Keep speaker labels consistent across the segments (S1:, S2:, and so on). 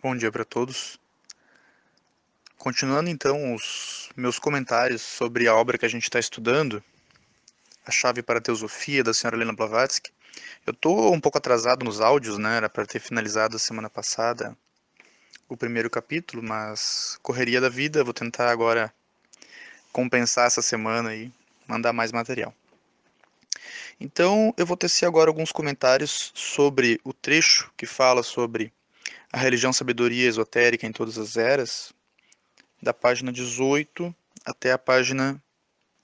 S1: Bom dia para todos. Continuando então os meus comentários sobre a obra que a gente está estudando, A Chave para a Teosofia, da senhora Helena Blavatsky. Eu estou um pouco atrasado nos áudios, né? Era para ter finalizado a semana passada o primeiro capítulo, mas correria da vida, vou tentar agora compensar essa semana e mandar mais material. Então, eu vou tecer agora alguns comentários sobre o trecho que fala sobre a religião sabedoria esotérica em todas as eras, da página 18 até a página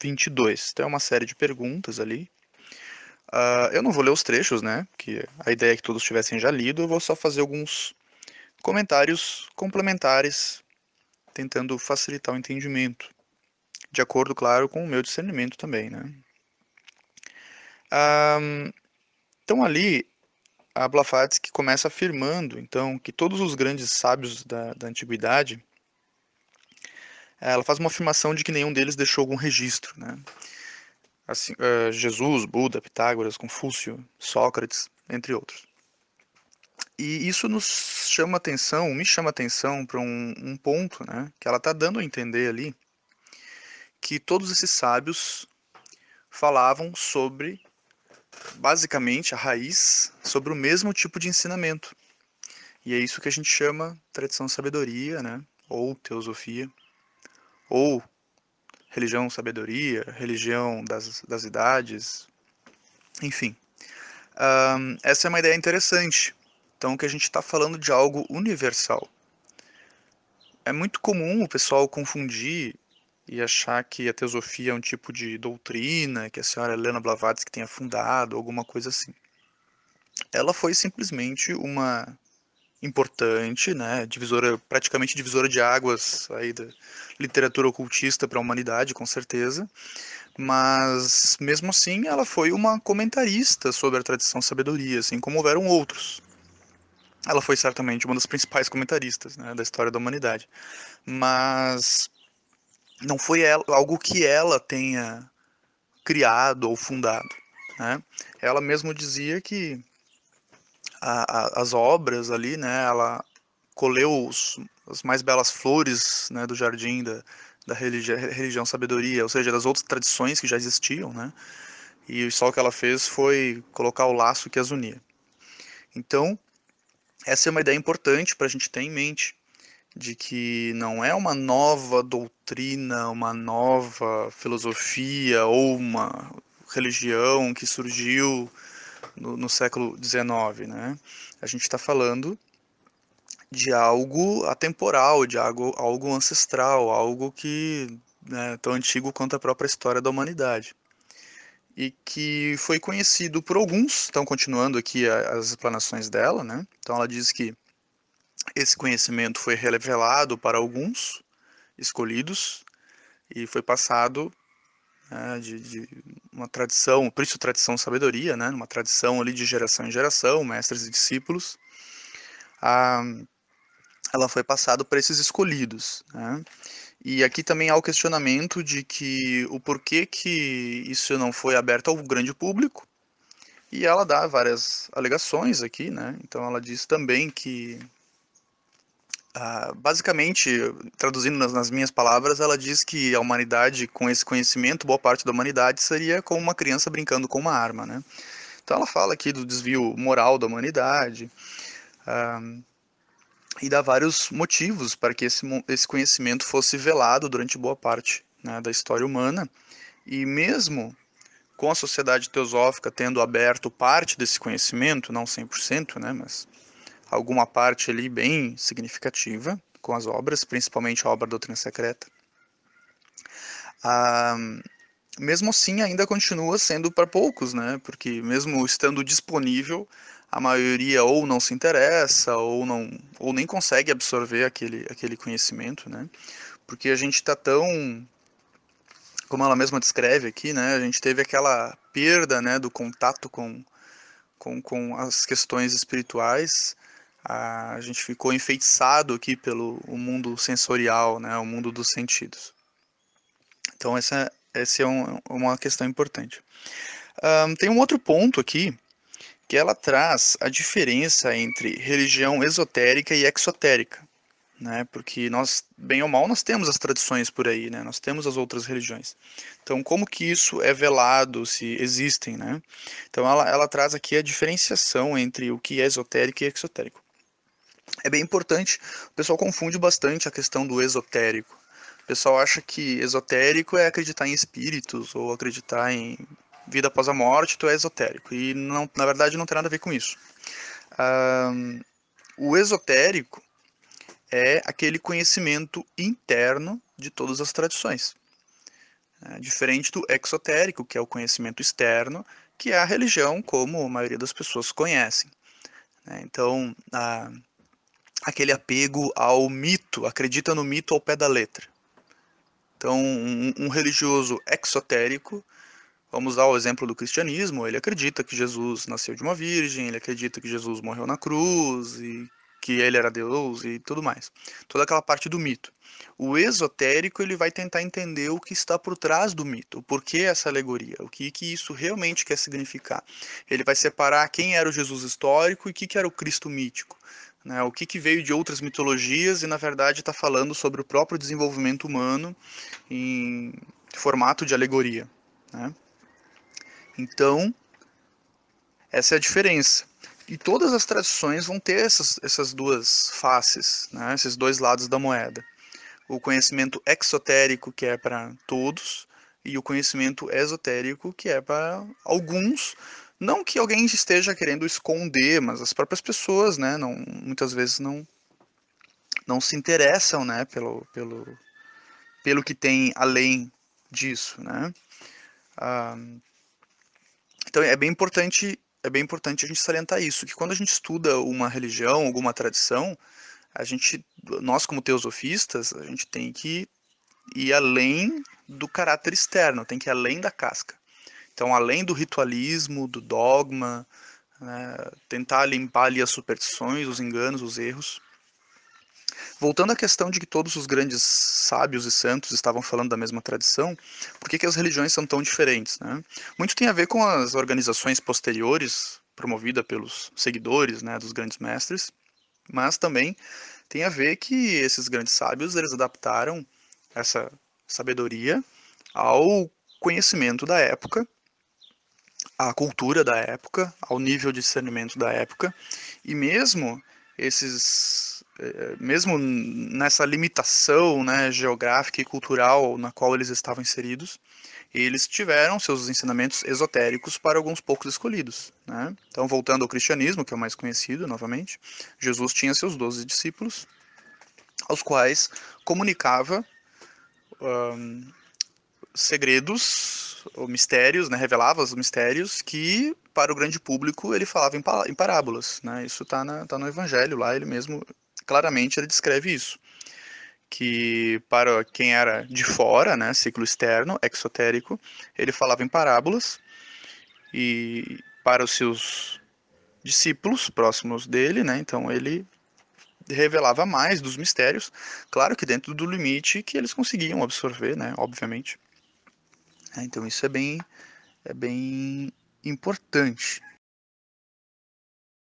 S1: 22. Então é uma série de perguntas ali. Uh, eu não vou ler os trechos, né? Que a ideia é que todos tivessem já lido. Eu vou só fazer alguns comentários complementares, tentando facilitar o entendimento, de acordo, claro, com o meu discernimento também, né? Uh, então ali a Blavatsky começa afirmando, então, que todos os grandes sábios da, da antiguidade, ela faz uma afirmação de que nenhum deles deixou algum registro, né? Assim, uh, Jesus, Buda, Pitágoras, Confúcio, Sócrates, entre outros. E isso nos chama atenção, me chama atenção para um, um, ponto, né? Que ela está dando a entender ali que todos esses sábios falavam sobre basicamente a raiz sobre o mesmo tipo de ensinamento. E é isso que a gente chama tradição sabedoria, né? ou teosofia, ou religião sabedoria, religião das, das idades, enfim. Um, essa é uma ideia interessante. Então, que a gente está falando de algo universal. É muito comum o pessoal confundir e achar que a teosofia é um tipo de doutrina que a senhora Helena Blavatsky tenha fundado, alguma coisa assim. Ela foi simplesmente uma importante, né, divisora, praticamente divisora de águas aí da literatura ocultista para a humanidade, com certeza. Mas mesmo assim, ela foi uma comentarista sobre a tradição sabedoria, assim como houveram outros. Ela foi certamente uma das principais comentaristas né, da história da humanidade. Mas não foi ela, algo que ela tenha criado ou fundado. Né? Ela mesmo dizia que a, a, as obras ali, né, ela colheu os, as mais belas flores né, do jardim da, da religião, religião sabedoria, ou seja, das outras tradições que já existiam, né? E só o que ela fez foi colocar o laço que as unia. Então, essa é uma ideia importante para a gente ter em mente de que não é uma nova doutrina, uma nova filosofia ou uma religião que surgiu no, no século XIX, né? A gente está falando de algo atemporal, de algo, algo ancestral, algo que é tão antigo quanto a própria história da humanidade. E que foi conhecido por alguns, estão continuando aqui as explanações dela, né? Então ela diz que esse conhecimento foi revelado para alguns escolhidos e foi passado né, de, de, uma tradição, por isso tradição sabedoria, né, uma tradição ali de geração em geração, mestres e discípulos, a, ela foi passada para esses escolhidos. Né, e aqui também há o questionamento de que o porquê que isso não foi aberto ao grande público, e ela dá várias alegações aqui, né? Então ela diz também que Uh, basicamente, traduzindo nas, nas, minhas palavras, ela diz que a humanidade, com esse conhecimento, boa parte da humanidade seria como uma criança brincando com uma arma, né? Então ela fala aqui do desvio moral da humanidade uh, e dá vários motivos para que esse, esse conhecimento fosse velado durante boa parte né, da história humana e mesmo com a sociedade teosófica tendo aberto parte desse conhecimento, não 100%, né, mas alguma parte ali bem significativa com as obras, principalmente a obra Doutrina Secreta. Ah, mesmo assim, ainda continua sendo para poucos, né? Porque mesmo estando disponível, a maioria ou não se interessa ou não ou nem consegue absorver aquele aquele conhecimento, né? Porque a gente está tão como ela mesma descreve aqui, né? A gente teve aquela perda, né, do contato com com, com as questões espirituais a gente ficou enfeitiçado aqui pelo o mundo sensorial, né, o mundo dos sentidos. Então essa, essa é um, uma questão importante. Um, tem um outro ponto aqui que ela traz a diferença entre religião esotérica e exotérica, né? Porque nós, bem ou mal, nós temos as tradições por aí, né? Nós temos as outras religiões. Então, como que isso é velado, se existem, né? Então, ela, ela traz aqui a diferenciação entre o que é esotérico e exotérico. É bem importante, o pessoal confunde bastante a questão do esotérico. O pessoal acha que esotérico é acreditar em espíritos ou acreditar em vida após a morte, tu é esotérico. E não, na verdade não tem nada a ver com isso. Um, o esotérico é aquele conhecimento interno de todas as tradições. É, diferente do exotérico, que é o conhecimento externo, que é a religião como a maioria das pessoas conhecem. É, então, a, aquele apego ao mito, acredita no mito ao pé da letra. Então, um, um religioso exotérico Vamos dar o exemplo do cristianismo. Ele acredita que Jesus nasceu de uma virgem, ele acredita que Jesus morreu na cruz e que ele era Deus e tudo mais. Toda aquela parte do mito. O esotérico ele vai tentar entender o que está por trás do mito, o porquê essa alegoria, o que, que isso realmente quer significar. Ele vai separar quem era o Jesus histórico e o que, que era o Cristo mítico. Né, o que, que veio de outras mitologias e na verdade está falando sobre o próprio desenvolvimento humano em formato de alegoria. Né? Então, essa é a diferença. E todas as tradições vão ter essas, essas duas faces, né? esses dois lados da moeda. O conhecimento exotérico, que é para todos, e o conhecimento esotérico, que é para alguns. Não que alguém esteja querendo esconder, mas as próprias pessoas, né, não, muitas vezes não, não se interessam né, pelo, pelo, pelo que tem além disso. Né? Ah, então é bem importante é bem importante a gente salientar isso, que quando a gente estuda uma religião, alguma tradição, a gente, nós como teosofistas, a gente tem que ir além do caráter externo, tem que ir além da casca. Então, além do ritualismo, do dogma, né, tentar limpar ali as superstições, os enganos, os erros. Voltando à questão de que todos os grandes sábios e santos estavam falando da mesma tradição, por que, que as religiões são tão diferentes? Né? Muito tem a ver com as organizações posteriores, promovidas pelos seguidores né, dos grandes mestres, mas também tem a ver que esses grandes sábios eles adaptaram essa sabedoria ao conhecimento da época, à cultura da época, ao nível de discernimento da época, e mesmo esses eh, mesmo nessa limitação né, geográfica e cultural na qual eles estavam inseridos, eles tiveram seus ensinamentos esotéricos para alguns poucos escolhidos. Né? Então, voltando ao cristianismo, que é o mais conhecido, novamente, Jesus tinha seus doze discípulos, aos quais comunicava segredos ou mistérios, né, revelava os mistérios que para o grande público ele falava em, parábolas. Né? Isso está tá no Evangelho lá, ele mesmo claramente ele descreve isso. Que para quem era de fora, né, ciclo externo, exotérico, ele falava em parábolas, e para os seus discípulos próximos dele, né, então ele revelava mais dos mistérios, claro que dentro do limite que eles conseguiam absorver, né, obviamente. É, então isso é bem, é bem importante.